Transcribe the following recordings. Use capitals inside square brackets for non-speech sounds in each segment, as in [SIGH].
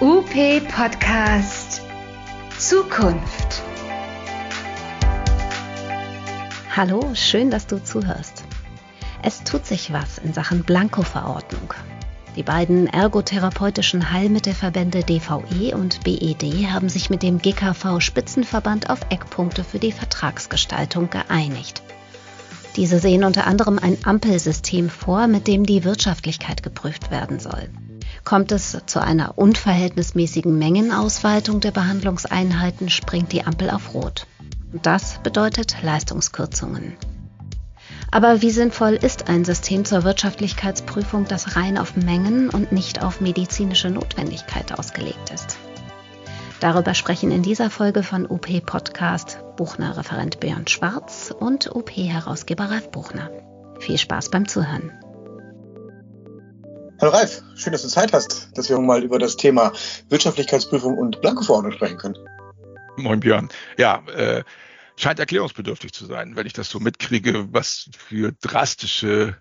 UP Podcast Zukunft. Hallo, schön, dass du zuhörst. Es tut sich was in Sachen Blanko-Verordnung. Die beiden ergotherapeutischen Heilmittelverbände DVE und BED haben sich mit dem GKV Spitzenverband auf Eckpunkte für die Vertragsgestaltung geeinigt. Diese sehen unter anderem ein Ampelsystem vor, mit dem die Wirtschaftlichkeit geprüft werden soll. Kommt es zu einer unverhältnismäßigen Mengenausweitung der Behandlungseinheiten, springt die Ampel auf Rot. Das bedeutet Leistungskürzungen. Aber wie sinnvoll ist ein System zur Wirtschaftlichkeitsprüfung, das rein auf Mengen und nicht auf medizinische Notwendigkeit ausgelegt ist? Darüber sprechen in dieser Folge von UP Podcast Buchner-Referent Björn Schwarz und UP-Herausgeber Ralf Buchner. Viel Spaß beim Zuhören. Hallo Ralf, schön, dass du Zeit hast, dass wir mal über das Thema Wirtschaftlichkeitsprüfung und Blankoverordnung sprechen können. Moin Björn. Ja, äh, scheint erklärungsbedürftig zu sein, wenn ich das so mitkriege, was für drastische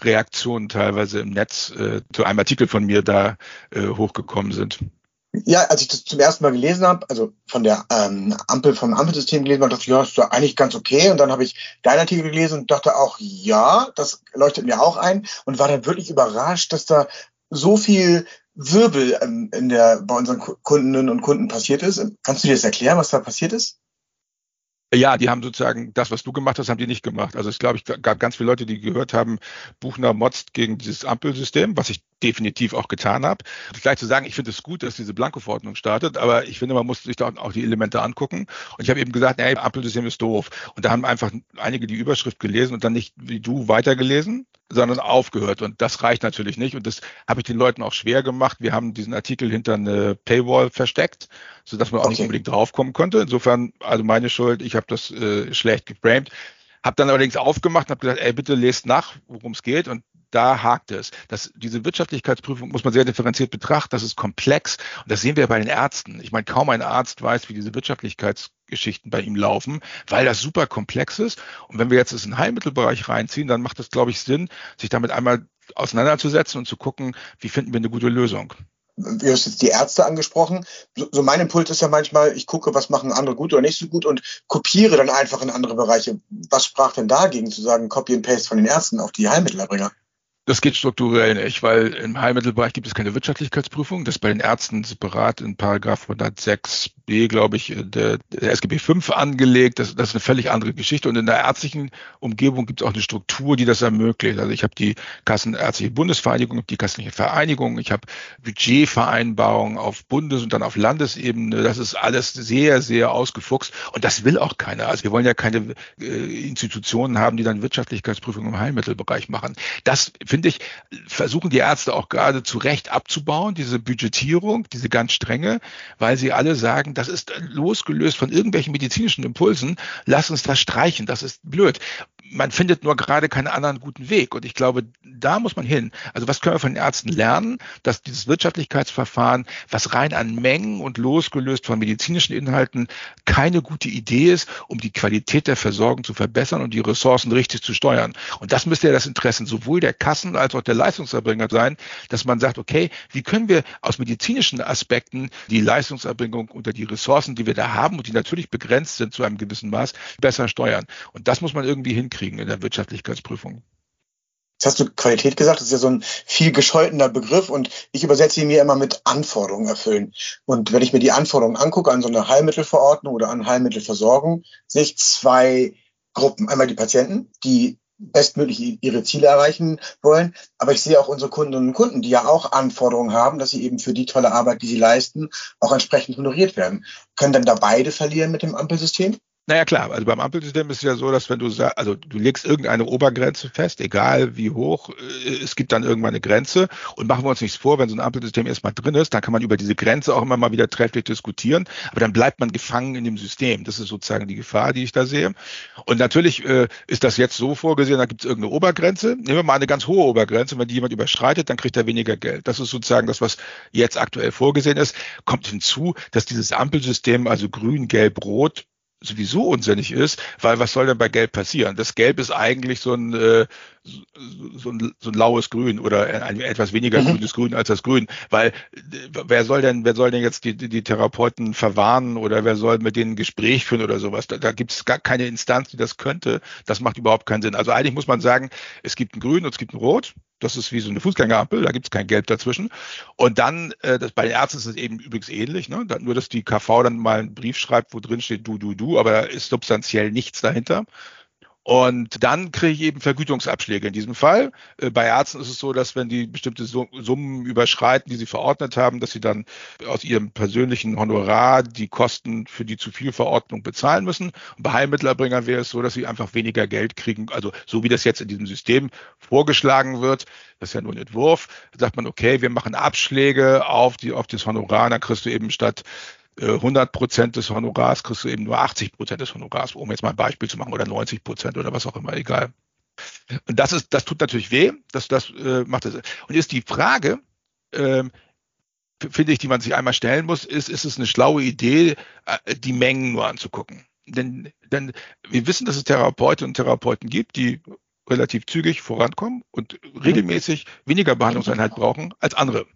Reaktionen teilweise im Netz äh, zu einem Artikel von mir da äh, hochgekommen sind. Ja, als ich das zum ersten Mal gelesen habe, also von der ähm, Ampel, vom Ampelsystem gelesen habe, dachte ich, ja, ist doch eigentlich ganz okay. Und dann habe ich deinen Artikel gelesen und dachte auch, ja, das leuchtet mir auch ein und war dann wirklich überrascht, dass da so viel Wirbel ähm, in der, bei unseren Kundinnen und Kunden passiert ist. Kannst du dir das erklären, was da passiert ist? Ja, die haben sozusagen das, was du gemacht hast, haben die nicht gemacht. Also es glaube ich gab ganz viele Leute, die gehört haben, Buchner motzt gegen dieses Ampelsystem, was ich definitiv auch getan habe. Gleich zu sagen, ich finde es gut, dass diese Blanko-Verordnung startet, aber ich finde, man muss sich da auch die Elemente angucken. Und ich habe eben gesagt, nee, Ampelsystem ist doof. Und da haben einfach einige die Überschrift gelesen und dann nicht wie du weitergelesen, sondern aufgehört. Und das reicht natürlich nicht. Und das habe ich den Leuten auch schwer gemacht. Wir haben diesen Artikel hinter eine Paywall versteckt, sodass man auch okay. nicht unbedingt draufkommen konnte. Insofern, also meine Schuld, ich habe das äh, schlecht geframed. Habe dann allerdings aufgemacht und habe gesagt, ey, bitte lest nach, worum es geht. Und da hakt es. Das, diese Wirtschaftlichkeitsprüfung muss man sehr differenziert betrachten. Das ist komplex. Und das sehen wir bei den Ärzten. Ich meine, kaum ein Arzt weiß, wie diese Wirtschaftlichkeitsgeschichten bei ihm laufen, weil das super komplex ist. Und wenn wir jetzt das in den Heilmittelbereich reinziehen, dann macht es, glaube ich, Sinn, sich damit einmal auseinanderzusetzen und zu gucken, wie finden wir eine gute Lösung du hast jetzt die Ärzte angesprochen. So, so mein Impuls ist ja manchmal, ich gucke, was machen andere gut oder nicht so gut und kopiere dann einfach in andere Bereiche. Was sprach denn dagegen zu sagen, Copy and Paste von den Ärzten auf die Heilmittelerbringer? Das geht strukturell nicht, weil im Heilmittelbereich gibt es keine Wirtschaftlichkeitsprüfung. Das ist bei den Ärzten separat in Paragraph 106b, glaube ich, der, der SGB 5 angelegt. Das, das ist eine völlig andere Geschichte. Und in der ärztlichen Umgebung gibt es auch eine Struktur, die das ermöglicht. Also ich habe die Kassenärztliche Bundesvereinigung, die Kassenliche Vereinigung, ich habe Budgetvereinbarungen auf Bundes- und dann auf Landesebene. Das ist alles sehr, sehr ausgefuchst. Und das will auch keiner. Also wir wollen ja keine äh, Institutionen haben, die dann Wirtschaftlichkeitsprüfungen im Heilmittelbereich machen. Das finde ich, versuchen die Ärzte auch gerade zu Recht abzubauen, diese Budgetierung, diese ganz strenge, weil sie alle sagen, das ist losgelöst von irgendwelchen medizinischen Impulsen, lass uns das streichen, das ist blöd man findet nur gerade keinen anderen guten Weg. Und ich glaube, da muss man hin. Also was können wir von den Ärzten lernen, dass dieses Wirtschaftlichkeitsverfahren, was rein an Mengen und losgelöst von medizinischen Inhalten keine gute Idee ist, um die Qualität der Versorgung zu verbessern und die Ressourcen richtig zu steuern. Und das müsste ja das Interesse sowohl der Kassen als auch der Leistungserbringer sein, dass man sagt, okay, wie können wir aus medizinischen Aspekten die Leistungserbringung unter die Ressourcen, die wir da haben und die natürlich begrenzt sind zu einem gewissen Maß, besser steuern. Und das muss man irgendwie hinkriegen kriegen in der Wirtschaftlichkeitsprüfung. Jetzt hast du Qualität gesagt, das ist ja so ein viel gescholtener Begriff und ich übersetze ihn mir immer mit Anforderungen erfüllen. Und wenn ich mir die Anforderungen angucke an so eine Heilmittelverordnung oder an Heilmittelversorgung, sehe ich zwei Gruppen. Einmal die Patienten, die bestmöglich ihre Ziele erreichen wollen. Aber ich sehe auch unsere Kundinnen und Kunden, die ja auch Anforderungen haben, dass sie eben für die tolle Arbeit, die sie leisten, auch entsprechend honoriert werden. Können dann da beide verlieren mit dem Ampelsystem? Naja klar, also beim Ampelsystem ist es ja so, dass wenn du sagst, also du legst irgendeine Obergrenze fest, egal wie hoch, äh, es gibt dann irgendwann eine Grenze und machen wir uns nichts vor, wenn so ein Ampelsystem erstmal drin ist, dann kann man über diese Grenze auch immer mal wieder trefflich diskutieren, aber dann bleibt man gefangen in dem System. Das ist sozusagen die Gefahr, die ich da sehe. Und natürlich äh, ist das jetzt so vorgesehen, da gibt es irgendeine Obergrenze. Nehmen wir mal eine ganz hohe Obergrenze, wenn die jemand überschreitet, dann kriegt er weniger Geld. Das ist sozusagen das, was jetzt aktuell vorgesehen ist. Kommt hinzu, dass dieses Ampelsystem, also grün, gelb, rot, sowieso unsinnig ist, weil was soll denn bei Gelb passieren? Das Gelb ist eigentlich so ein, äh, so, ein, so ein laues Grün oder ein etwas weniger mhm. grünes Grün als das Grün, weil wer soll denn, wer soll denn jetzt die, die Therapeuten verwarnen oder wer soll mit denen ein Gespräch führen oder sowas? Da, da gibt es gar keine Instanz, die das könnte. Das macht überhaupt keinen Sinn. Also eigentlich muss man sagen, es gibt ein Grün und es gibt ein Rot. Das ist wie so eine Fußgängerampel, da gibt es kein Gelb dazwischen. Und dann, äh, das, bei den Ärzten ist es eben übrigens ähnlich, ne? Da, nur dass die KV dann mal einen Brief schreibt, wo drin steht du, du, du, aber da ist substanziell nichts dahinter. Und dann kriege ich eben Vergütungsabschläge in diesem Fall. Äh, bei Ärzten ist es so, dass wenn die bestimmte Summen überschreiten, die sie verordnet haben, dass sie dann aus ihrem persönlichen Honorar die Kosten für die zu viel Verordnung bezahlen müssen. Und bei Heilmittelerbringern wäre es so, dass sie einfach weniger Geld kriegen. Also so wie das jetzt in diesem System vorgeschlagen wird, das ist ja nur ein Entwurf, sagt man, okay, wir machen Abschläge auf die, auf das Honorar, dann kriegst du eben statt 100 äh, Prozent des Honorars kriegst du eben nur 80 Prozent des Honorars, um jetzt mal ein Beispiel zu machen, oder 90 Prozent oder was auch immer, egal. Und das ist, das tut natürlich weh, das, das äh, macht das. Und jetzt die Frage, ähm, finde ich, die man sich einmal stellen muss, ist, ist es eine schlaue Idee, äh, die Mengen nur anzugucken? Denn, denn wir wissen, dass es Therapeutinnen und Therapeuten gibt, die relativ zügig vorankommen und regelmäßig weniger Behandlungseinheit brauchen als andere.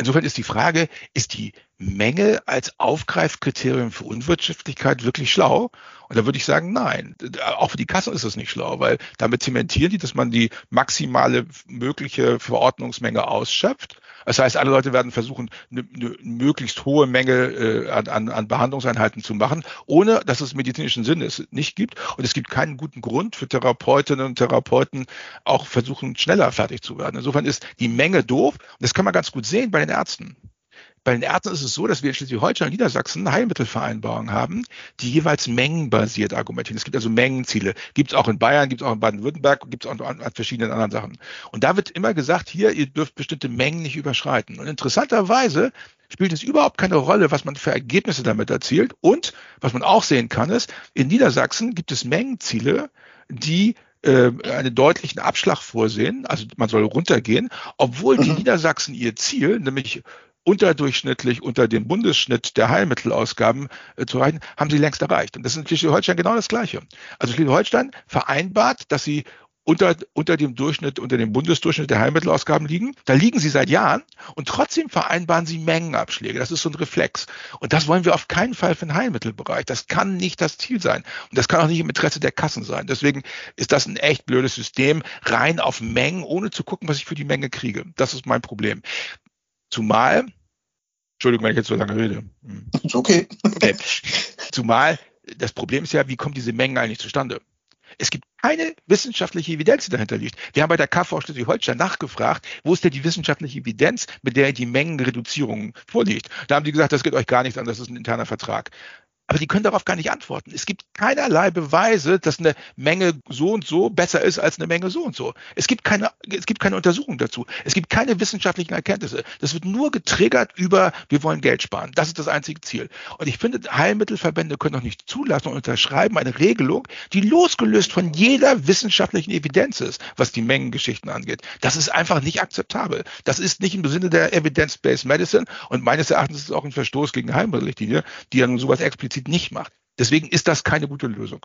Insofern ist die Frage, ist die Menge als Aufgreifkriterium für Unwirtschaftlichkeit wirklich schlau? Und da würde ich sagen, nein. Auch für die Kassen ist es nicht schlau, weil damit zementieren die, dass man die maximale mögliche Verordnungsmenge ausschöpft. Das heißt, alle Leute werden versuchen, eine, eine möglichst hohe Menge äh, an, an Behandlungseinheiten zu machen, ohne dass es medizinischen Sinn es nicht gibt. Und es gibt keinen guten Grund für Therapeutinnen und Therapeuten, auch versuchen, schneller fertig zu werden. Insofern ist die Menge doof. Und das kann man ganz gut sehen bei den Ärzten. Bei den Ärzten ist es so, dass wir in Schleswig-Holstein und Niedersachsen Heilmittelvereinbarungen haben, die jeweils mengenbasiert argumentieren. Es gibt also Mengenziele. Gibt es auch in Bayern, gibt es auch in Baden-Württemberg, gibt es auch an, an verschiedenen anderen Sachen. Und da wird immer gesagt, hier, ihr dürft bestimmte Mengen nicht überschreiten. Und interessanterweise spielt es überhaupt keine Rolle, was man für Ergebnisse damit erzielt. Und was man auch sehen kann, ist, in Niedersachsen gibt es Mengenziele, die äh, einen deutlichen Abschlag vorsehen, also man soll runtergehen, obwohl die. [CLEARS THROAT] Niedersachsen ihr Ziel, nämlich unterdurchschnittlich unter dem Bundesschnitt der Heilmittelausgaben äh, zu erreichen, haben sie längst erreicht. Und das ist in Schleswig-Holstein genau das Gleiche. Also Schleswig-Holstein vereinbart, dass sie unter, unter dem Durchschnitt, unter dem Bundesdurchschnitt der Heilmittelausgaben liegen. Da liegen sie seit Jahren und trotzdem vereinbaren sie Mengenabschläge. Das ist so ein Reflex. Und das wollen wir auf keinen Fall für den Heilmittelbereich. Das kann nicht das Ziel sein. Und das kann auch nicht im Interesse der Kassen sein. Deswegen ist das ein echt blödes System, rein auf Mengen, ohne zu gucken, was ich für die Menge kriege. Das ist mein Problem. Zumal, Entschuldigung, wenn ich jetzt so lange rede. Hm. Ist okay. okay. Zumal das Problem ist ja, wie kommen diese Mengen eigentlich zustande? Es gibt keine wissenschaftliche Evidenz, die dahinter liegt. Wir haben bei der KV Schleswig-Holstein nachgefragt, wo ist denn die wissenschaftliche Evidenz, mit der die Mengenreduzierung vorliegt. Da haben die gesagt, das geht euch gar nichts an, das ist ein interner Vertrag. Aber die können darauf gar nicht antworten. Es gibt keinerlei Beweise, dass eine Menge so und so besser ist als eine Menge so und so. Es gibt keine, es gibt keine Untersuchung dazu. Es gibt keine wissenschaftlichen Erkenntnisse. Das wird nur getriggert über, wir wollen Geld sparen. Das ist das einzige Ziel. Und ich finde, Heilmittelverbände können doch nicht zulassen und unterschreiben eine Regelung, die losgelöst von jeder wissenschaftlichen Evidenz ist, was die Mengengeschichten angeht. Das ist einfach nicht akzeptabel. Das ist nicht im Sinne der Evidence-Based Medicine und meines Erachtens ist es auch ein Verstoß gegen Heilmittelrichtlinie, die ja nun sowas explizit explizit nicht macht. Deswegen ist das keine gute Lösung.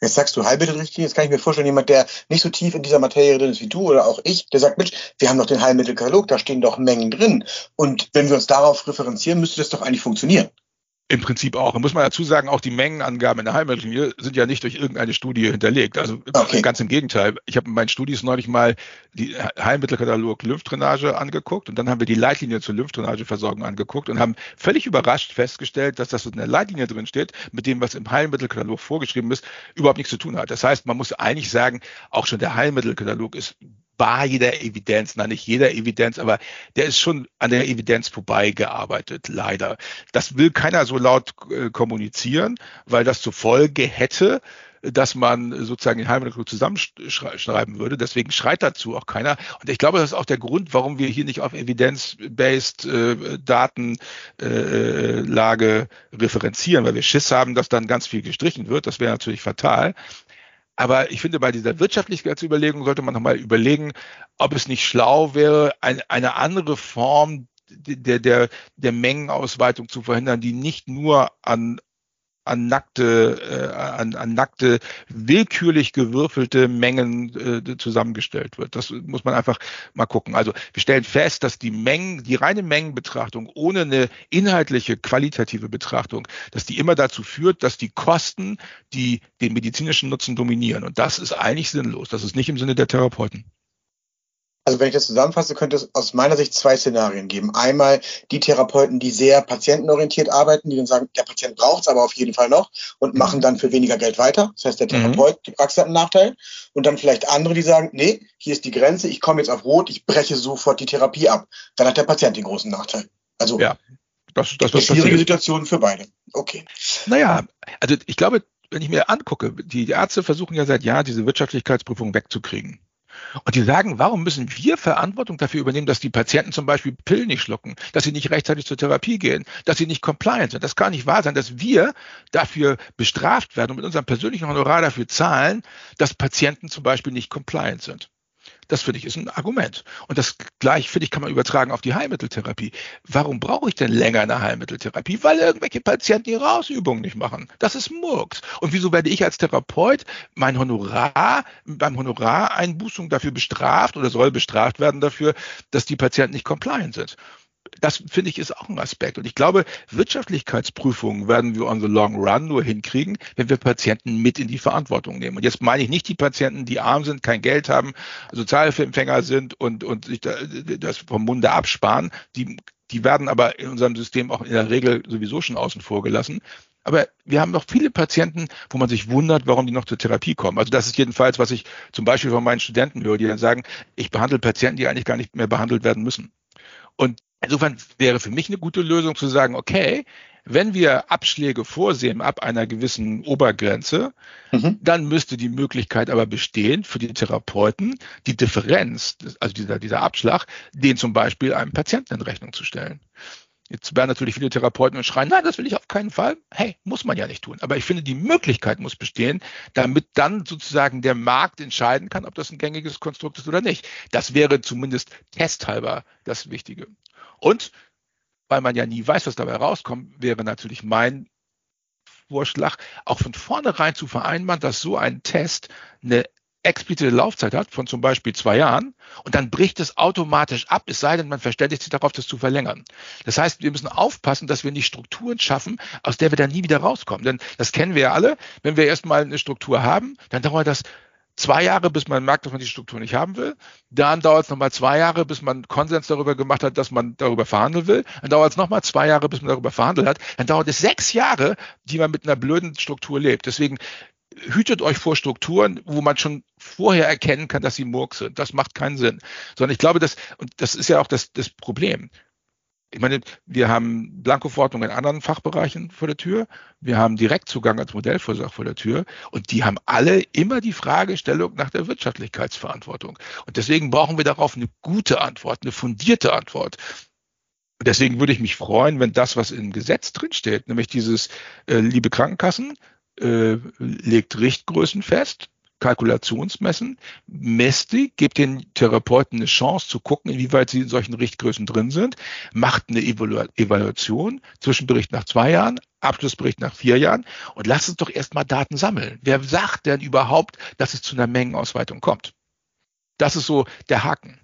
Jetzt sagst du Heilmittelrichtlinie, jetzt kann ich mir vorstellen, jemand, der nicht so tief in dieser Materie drin ist wie du oder auch ich, der sagt, Mensch, wir haben doch den Heilmittelkatalog, da stehen doch Mengen drin. Und wenn wir uns darauf referenzieren, müsste das doch eigentlich funktionieren. Im Prinzip auch. Da muss man dazu sagen, auch die Mengenangaben in der Heilmittellinie sind ja nicht durch irgendeine Studie hinterlegt. Also okay. ganz im Gegenteil. Ich habe in meinen Studis neulich mal die Heilmittelkatalog Lymphdrainage angeguckt und dann haben wir die Leitlinie zur Lymphdrainageversorgung angeguckt und haben völlig überrascht festgestellt, dass das in der Leitlinie drin steht, mit dem, was im Heilmittelkatalog vorgeschrieben ist, überhaupt nichts zu tun hat. Das heißt, man muss eigentlich sagen, auch schon der Heilmittelkatalog ist bar jeder Evidenz, na nicht jeder Evidenz, aber der ist schon an der Evidenz vorbeigearbeitet, leider. Das will keiner so laut äh, kommunizieren, weil das zur Folge hätte, dass man sozusagen den Heilmittelclub zusammenschreiben würde. Deswegen schreit dazu auch keiner. Und ich glaube, das ist auch der Grund, warum wir hier nicht auf Evidence-based äh, Datenlage äh, referenzieren, weil wir Schiss haben, dass dann ganz viel gestrichen wird. Das wäre natürlich fatal. Aber ich finde, bei dieser Wirtschaftlichkeitsüberlegung sollte man nochmal überlegen, ob es nicht schlau wäre, ein, eine andere Form der, der, der Mengenausweitung zu verhindern, die nicht nur an an nackte, äh, an, an nackte, willkürlich gewürfelte Mengen äh, zusammengestellt wird. Das muss man einfach mal gucken. Also wir stellen fest, dass die Mengen, die reine Mengenbetrachtung ohne eine inhaltliche, qualitative Betrachtung, dass die immer dazu führt, dass die Kosten, die den medizinischen Nutzen dominieren. Und das ist eigentlich sinnlos. Das ist nicht im Sinne der Therapeuten. Also wenn ich das zusammenfasse, könnte es aus meiner Sicht zwei Szenarien geben. Einmal die Therapeuten, die sehr patientenorientiert arbeiten, die dann sagen, der Patient braucht es aber auf jeden Fall noch und machen mhm. dann für weniger Geld weiter. Das heißt, der mhm. Therapeut, mhm. die Praxis hat einen Nachteil. Und dann vielleicht andere, die sagen, nee, hier ist die Grenze, ich komme jetzt auf Rot, ich breche sofort die Therapie ab. Dann hat der Patient den großen Nachteil. Also ja, das, das, das schwierige Situation für beide. Okay. Naja, also ich glaube, wenn ich mir angucke, die Ärzte versuchen ja seit Jahren diese Wirtschaftlichkeitsprüfung wegzukriegen. Und die sagen, warum müssen wir Verantwortung dafür übernehmen, dass die Patienten zum Beispiel Pillen nicht schlucken, dass sie nicht rechtzeitig zur Therapie gehen, dass sie nicht compliant sind. Das kann nicht wahr sein, dass wir dafür bestraft werden und mit unserem persönlichen Honorar dafür zahlen, dass Patienten zum Beispiel nicht compliant sind. Das finde ich ist ein Argument. Und das gleich, finde ich, kann man übertragen auf die Heilmitteltherapie. Warum brauche ich denn länger eine Heilmitteltherapie? Weil irgendwelche Patienten ihre Ausübungen nicht machen. Das ist Murks. Und wieso werde ich als Therapeut mein Honorar, beim Honorareinbußung dafür bestraft oder soll bestraft werden dafür, dass die Patienten nicht compliant sind? Das finde ich ist auch ein Aspekt. Und ich glaube, Wirtschaftlichkeitsprüfungen werden wir on the long run nur hinkriegen, wenn wir Patienten mit in die Verantwortung nehmen. Und jetzt meine ich nicht die Patienten, die arm sind, kein Geld haben, Sozialhilfeempfänger sind und, und sich das vom Munde absparen. Die, die werden aber in unserem System auch in der Regel sowieso schon außen vor gelassen. Aber wir haben noch viele Patienten, wo man sich wundert, warum die noch zur Therapie kommen. Also das ist jedenfalls, was ich zum Beispiel von meinen Studenten höre, die dann sagen, ich behandle Patienten, die eigentlich gar nicht mehr behandelt werden müssen. Und Insofern wäre für mich eine gute Lösung zu sagen, okay, wenn wir Abschläge vorsehen ab einer gewissen Obergrenze, mhm. dann müsste die Möglichkeit aber bestehen für die Therapeuten, die Differenz, also dieser, dieser Abschlag, den zum Beispiel einem Patienten in Rechnung zu stellen. Jetzt werden natürlich viele Therapeuten und schreien, nein, das will ich auf keinen Fall. Hey, muss man ja nicht tun. Aber ich finde, die Möglichkeit muss bestehen, damit dann sozusagen der Markt entscheiden kann, ob das ein gängiges Konstrukt ist oder nicht. Das wäre zumindest testhalber das Wichtige. Und weil man ja nie weiß, was dabei rauskommt, wäre natürlich mein Vorschlag, auch von vornherein zu vereinbaren, dass so ein Test eine explizite Laufzeit hat von zum Beispiel zwei Jahren und dann bricht es automatisch ab, es sei denn, man verständigt sich darauf, das zu verlängern. Das heißt, wir müssen aufpassen, dass wir nicht Strukturen schaffen, aus der wir dann nie wieder rauskommen. Denn das kennen wir ja alle. Wenn wir erstmal eine Struktur haben, dann dauert das zwei Jahre, bis man merkt, dass man die Struktur nicht haben will. Dann dauert es nochmal zwei Jahre, bis man Konsens darüber gemacht hat, dass man darüber verhandeln will. Dann dauert es nochmal zwei Jahre, bis man darüber verhandelt hat. Dann dauert es sechs Jahre, die man mit einer blöden Struktur lebt. Deswegen hütet euch vor Strukturen, wo man schon vorher erkennen kann, dass sie Murks sind. Das macht keinen Sinn. Sondern ich glaube, dass, und das ist ja auch das, das Problem ich meine, wir haben Blankoverordnung in anderen Fachbereichen vor der Tür. Wir haben Direktzugang als Modellvorsach vor der Tür. Und die haben alle immer die Fragestellung nach der Wirtschaftlichkeitsverantwortung. Und deswegen brauchen wir darauf eine gute Antwort, eine fundierte Antwort. Und deswegen würde ich mich freuen, wenn das, was im Gesetz drinsteht, nämlich dieses, äh, liebe Krankenkassen, äh, legt Richtgrößen fest, Kalkulationsmessen, messt die, gebt den Therapeuten eine Chance zu gucken, inwieweit sie in solchen Richtgrößen drin sind, macht eine Evaluation, Zwischenbericht nach zwei Jahren, Abschlussbericht nach vier Jahren und lasst uns doch erstmal Daten sammeln. Wer sagt denn überhaupt, dass es zu einer Mengenausweitung kommt? Das ist so der Haken.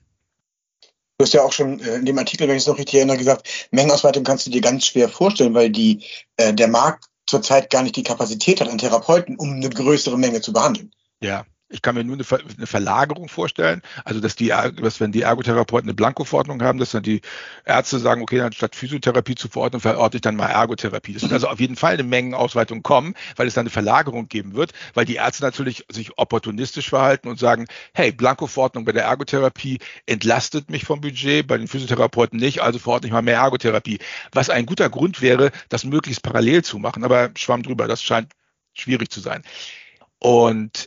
Du hast ja auch schon äh, in dem Artikel, wenn ich es noch richtig erinnere, gesagt, Mengenausweitung kannst du dir ganz schwer vorstellen, weil die, äh, der Markt zurzeit gar nicht die Kapazität hat an Therapeuten, um eine größere Menge zu behandeln. Ja, ich kann mir nur eine, Ver eine, Verlagerung vorstellen, also dass die, dass wenn die Ergotherapeuten eine Blankoverordnung haben, dass dann die Ärzte sagen, okay, anstatt Physiotherapie zu verordnen, verorte ich dann mal Ergotherapie. Das wird also auf jeden Fall eine Mengenausweitung kommen, weil es dann eine Verlagerung geben wird, weil die Ärzte natürlich sich opportunistisch verhalten und sagen, hey, Blankoverordnung bei der Ergotherapie entlastet mich vom Budget, bei den Physiotherapeuten nicht, also verordne ich mal mehr Ergotherapie. Was ein guter Grund wäre, das möglichst parallel zu machen, aber schwamm drüber, das scheint schwierig zu sein. Und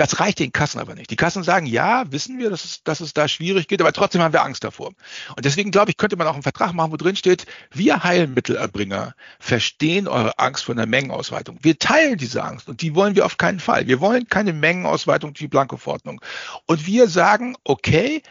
das reicht den Kassen aber nicht. Die Kassen sagen, ja, wissen wir, dass es, dass es da schwierig geht, aber trotzdem haben wir Angst davor. Und deswegen glaube ich, könnte man auch einen Vertrag machen, wo drin steht, wir Heilmittelerbringer verstehen eure Angst vor einer Mengenausweitung. Wir teilen diese Angst und die wollen wir auf keinen Fall. Wir wollen keine Mengenausweitung wie Blankoverordnung. Und wir sagen, okay,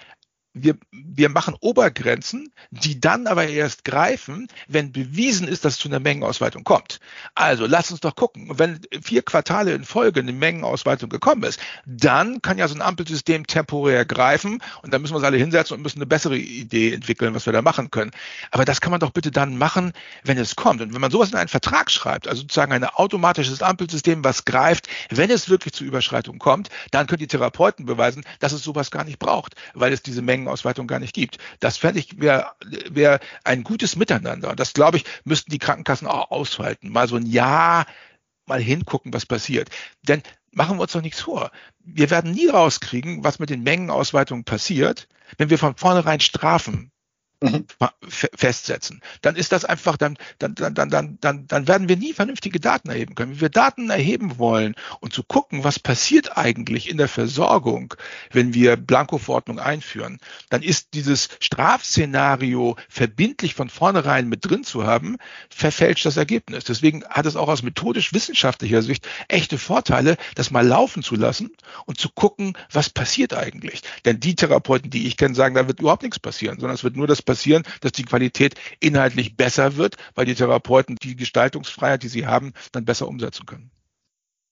wir, wir machen Obergrenzen, die dann aber erst greifen, wenn bewiesen ist, dass es zu einer Mengenausweitung kommt. Also lass uns doch gucken. Wenn vier Quartale in Folge eine Mengenausweitung gekommen ist, dann kann ja so ein Ampelsystem temporär greifen und dann müssen wir uns alle hinsetzen und müssen eine bessere Idee entwickeln, was wir da machen können. Aber das kann man doch bitte dann machen, wenn es kommt. Und wenn man sowas in einen Vertrag schreibt, also sozusagen ein automatisches Ampelsystem, was greift, wenn es wirklich zu Überschreitungen kommt, dann können die Therapeuten beweisen, dass es sowas gar nicht braucht, weil es diese Mengen Mengenausweitung gar nicht gibt. Das fände ich wäre wär ein gutes Miteinander. Das, glaube ich, müssten die Krankenkassen auch aushalten. Mal so ein Jahr mal hingucken, was passiert. Denn machen wir uns doch nichts vor. Wir werden nie rauskriegen, was mit den Mengenausweitungen passiert, wenn wir von vornherein strafen mhm. festsetzen. Dann ist das einfach, dann, dann, dann, dann, dann, dann werden wir nie vernünftige Daten erheben können. Wenn wir Daten erheben wollen und zu gucken, was passiert eigentlich in der Versorgung, wenn wir Blankoverordnung einführen, dann ist dieses Strafszenario verbindlich von vornherein mit drin zu haben, verfälscht das Ergebnis. Deswegen hat es auch aus methodisch-wissenschaftlicher Sicht echte Vorteile, das mal laufen zu lassen und zu gucken, was passiert eigentlich. Denn die Therapeuten, die ich kenne, sagen, da wird überhaupt nichts passieren, sondern es wird nur das passieren, dass die Qualität inhaltlich besser wird, weil die Therapeuten die Gestaltungsfreiheit, die sie haben, dann besser umsetzen können.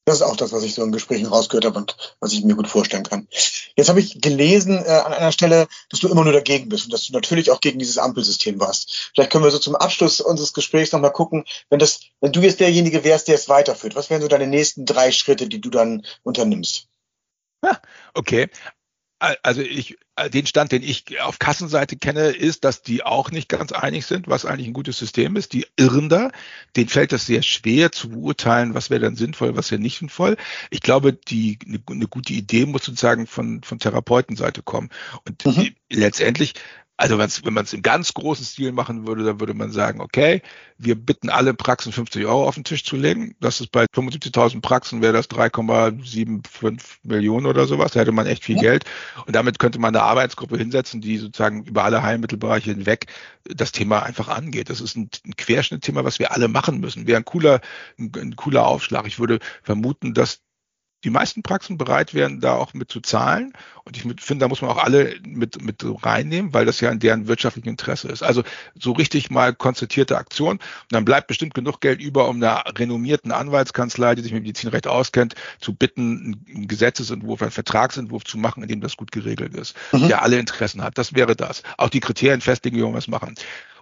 Das ist auch das, was ich so in Gesprächen rausgehört habe und was ich mir gut vorstellen kann. Jetzt habe ich gelesen äh, an einer Stelle, dass du immer nur dagegen bist und dass du natürlich auch gegen dieses Ampelsystem warst. Vielleicht können wir so zum Abschluss unseres Gesprächs nochmal gucken, wenn das, wenn du jetzt derjenige wärst, der es weiterführt, was wären so deine nächsten drei Schritte, die du dann unternimmst? Okay. Also ich, den Stand, den ich auf Kassenseite kenne, ist, dass die auch nicht ganz einig sind, was eigentlich ein gutes System ist. Die irren da. Denen fällt das sehr schwer zu beurteilen, was wäre dann sinnvoll, was wäre nicht sinnvoll. Ich glaube, die, eine, eine gute Idee muss sozusagen von, von Therapeutenseite kommen. Und mhm. letztendlich also wenn man es im ganz großen Stil machen würde, dann würde man sagen, okay, wir bitten alle Praxen 50 Euro auf den Tisch zu legen. Das ist bei 75.000 Praxen wäre das 3,75 Millionen oder sowas. Da hätte man echt viel ja. Geld. Und damit könnte man eine Arbeitsgruppe hinsetzen, die sozusagen über alle Heilmittelbereiche hinweg das Thema einfach angeht. Das ist ein, ein Querschnittthema, was wir alle machen müssen. Wäre ein cooler, ein, ein cooler Aufschlag. Ich würde vermuten, dass die meisten Praxen bereit wären, da auch mit zu zahlen. Und ich finde, da muss man auch alle mit, mit reinnehmen, weil das ja in deren wirtschaftlichen Interesse ist. Also so richtig mal konzertierte Aktion. Und dann bleibt bestimmt genug Geld über, um einer renommierten Anwaltskanzlei, die sich mit Medizinrecht auskennt, zu bitten, einen Gesetzesentwurf, einen Vertragsentwurf zu machen, in dem das gut geregelt ist, mhm. der alle Interessen hat. Das wäre das. Auch die Kriterien festlegen, wie wir was machen.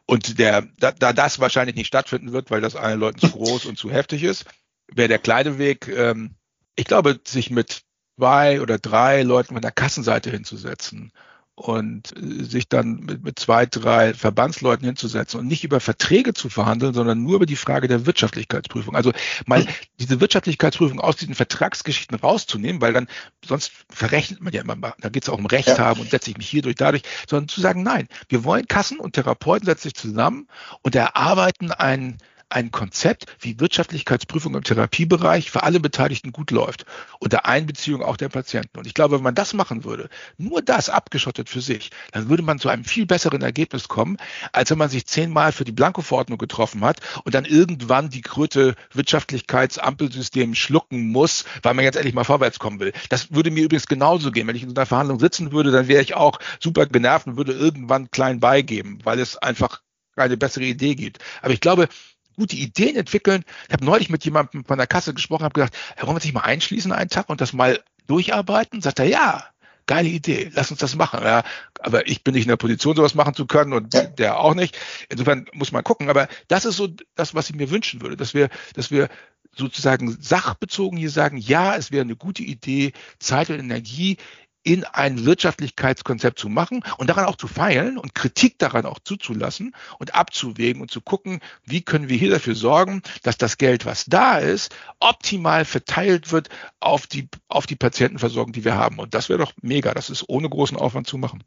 Und der, da, da das wahrscheinlich nicht stattfinden wird, weil das allen Leuten zu [LAUGHS] groß und zu heftig ist, wäre der kleine Weg, ähm, ich glaube, sich mit zwei oder drei Leuten von der Kassenseite hinzusetzen und äh, sich dann mit, mit zwei, drei Verbandsleuten hinzusetzen und nicht über Verträge zu verhandeln, sondern nur über die Frage der Wirtschaftlichkeitsprüfung. Also mal hm. diese Wirtschaftlichkeitsprüfung aus diesen Vertragsgeschichten rauszunehmen, weil dann sonst verrechnet man ja immer, da geht es auch um Recht ja. haben und setze ich mich hier durch, dadurch, sondern zu sagen, nein, wir wollen Kassen und Therapeuten setzen sich zusammen und erarbeiten einen ein Konzept, wie Wirtschaftlichkeitsprüfung im Therapiebereich für alle Beteiligten gut läuft, unter Einbeziehung auch der Patienten. Und ich glaube, wenn man das machen würde, nur das abgeschottet für sich, dann würde man zu einem viel besseren Ergebnis kommen, als wenn man sich zehnmal für die Blanko-Verordnung getroffen hat und dann irgendwann die Kröte Wirtschaftlichkeitsampelsystem schlucken muss, weil man jetzt endlich mal vorwärts kommen will. Das würde mir übrigens genauso gehen. Wenn ich in einer Verhandlung sitzen würde, dann wäre ich auch super genervt und würde irgendwann klein beigeben, weil es einfach eine bessere Idee gibt. Aber ich glaube, gute Ideen entwickeln. Ich habe neulich mit jemandem von der Kasse gesprochen, habe gesagt, wollen wir uns nicht mal einschließen einen Tag und das mal durcharbeiten? Sagt er, ja, geile Idee, lass uns das machen. Ja, aber ich bin nicht in der Position, sowas machen zu können und ja. der auch nicht. Insofern muss man gucken. Aber das ist so das, was ich mir wünschen würde, dass wir, dass wir sozusagen sachbezogen hier sagen, ja, es wäre eine gute Idee, Zeit und Energie in ein Wirtschaftlichkeitskonzept zu machen und daran auch zu feilen und Kritik daran auch zuzulassen und abzuwägen und zu gucken, wie können wir hier dafür sorgen, dass das Geld, was da ist, optimal verteilt wird auf die, auf die Patientenversorgung, die wir haben. Und das wäre doch mega. Das ist ohne großen Aufwand zu machen.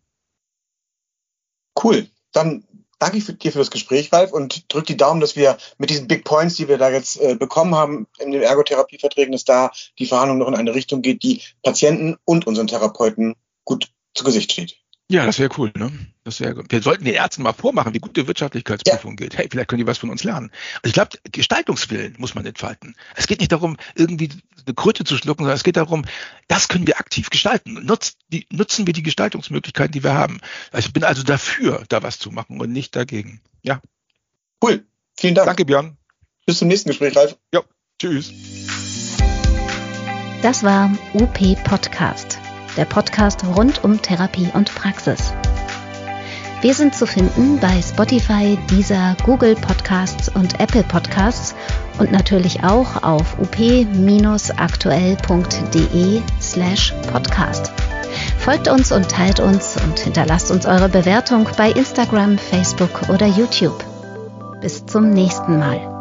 Cool. Dann danke dir für das Gespräch, Ralf, und drück die Daumen, dass wir mit diesen Big Points, die wir da jetzt äh, bekommen haben in den Ergotherapieverträgen, dass da die Verhandlung noch in eine Richtung geht, die Patienten und unseren Therapeuten gut zu Gesicht steht. Ja, das wäre cool, ne? Das wäre Wir sollten den Ärzten mal vormachen, wie gut die Wirtschaftlichkeitsprüfung ja. geht. Hey, vielleicht können die was von uns lernen. Also ich glaube, Gestaltungswillen muss man entfalten. Es geht nicht darum, irgendwie eine Kröte zu schlucken, sondern es geht darum, das können wir aktiv gestalten. Nutzt die, nutzen wir die Gestaltungsmöglichkeiten, die wir haben. Also ich bin also dafür, da was zu machen und nicht dagegen. Ja. Cool. Vielen Dank. Danke, Björn. Bis zum nächsten Gespräch, Ralf. Ja. Tschüss. Das war UP Podcast der Podcast rund um Therapie und Praxis. Wir sind zu finden bei Spotify, Deezer, Google Podcasts und Apple Podcasts und natürlich auch auf up-aktuell.de slash podcast. Folgt uns und teilt uns und hinterlasst uns eure Bewertung bei Instagram, Facebook oder YouTube. Bis zum nächsten Mal.